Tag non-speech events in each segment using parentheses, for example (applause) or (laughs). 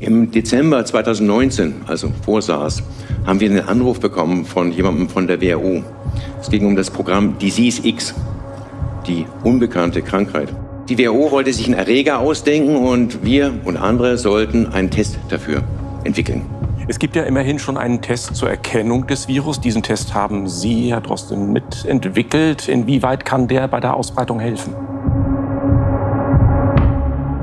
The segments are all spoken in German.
Im Dezember 2019, also vor SARS, haben wir einen Anruf bekommen von jemandem von der WHO. Es ging um das Programm Disease X, die unbekannte Krankheit. Die WHO wollte sich einen Erreger ausdenken und wir und andere sollten einen Test dafür entwickeln. Es gibt ja immerhin schon einen Test zur Erkennung des Virus. Diesen Test haben Sie, Herr Drosten, mitentwickelt. Inwieweit kann der bei der Ausbreitung helfen?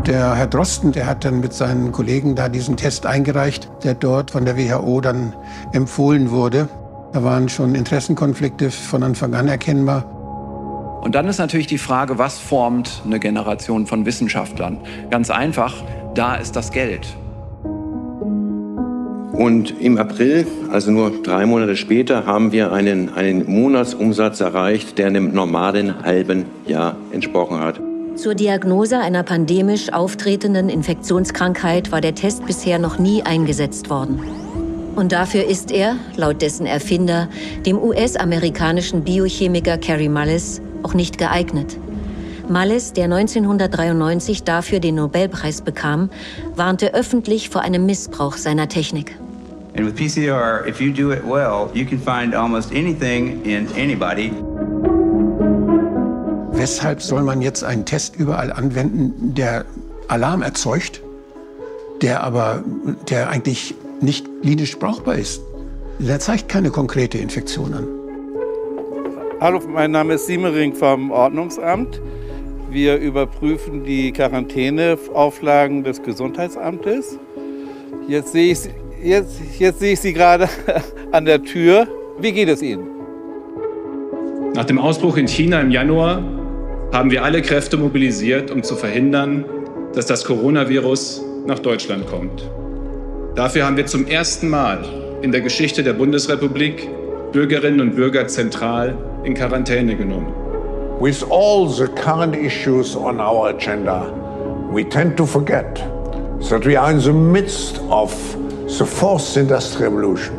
Der Herr Drosten, der hat dann mit seinen Kollegen da diesen Test eingereicht, der dort von der WHO dann empfohlen wurde. Da waren schon Interessenkonflikte von Anfang an erkennbar. Und dann ist natürlich die Frage, was formt eine Generation von Wissenschaftlern? Ganz einfach, da ist das Geld. Und im April, also nur drei Monate später, haben wir einen, einen Monatsumsatz erreicht, der einem normalen halben Jahr entsprochen hat. Zur Diagnose einer pandemisch auftretenden Infektionskrankheit war der Test bisher noch nie eingesetzt worden. Und dafür ist er, laut dessen Erfinder, dem US-amerikanischen Biochemiker Carrie Mullis, auch nicht geeignet. Mullis, der 1993 dafür den Nobelpreis bekam, warnte öffentlich vor einem Missbrauch seiner Technik. And with PCR, if you do it well, you can find almost anything in anybody. Weshalb soll man jetzt einen Test überall anwenden, der Alarm erzeugt, der aber der eigentlich nicht klinisch brauchbar ist? Der zeigt keine konkrete Infektion an. Hallo, mein Name ist Siemering vom Ordnungsamt. Wir überprüfen die Quarantäneauflagen des Gesundheitsamtes. Jetzt sehe ich, jetzt, jetzt sehe ich Sie gerade (laughs) an der Tür. Wie geht es Ihnen? Nach dem Ausbruch in China im Januar haben wir alle Kräfte mobilisiert, um zu verhindern, dass das Coronavirus nach Deutschland kommt. Dafür haben wir zum ersten Mal in der Geschichte der Bundesrepublik Bürgerinnen und Bürger zentral in Quarantäne genommen. With all the current issues on our agenda, we tend to forget that we are in the midst of the fourth industrial revolution,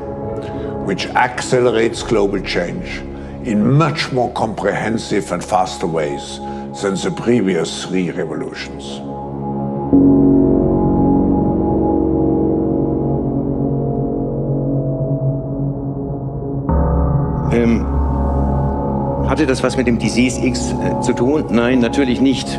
which accelerates global change in much more comprehensive and faster ways than the previous three revolutions. Ähm, hatte das was mit dem Disease X äh, zu tun? Nein, natürlich nicht.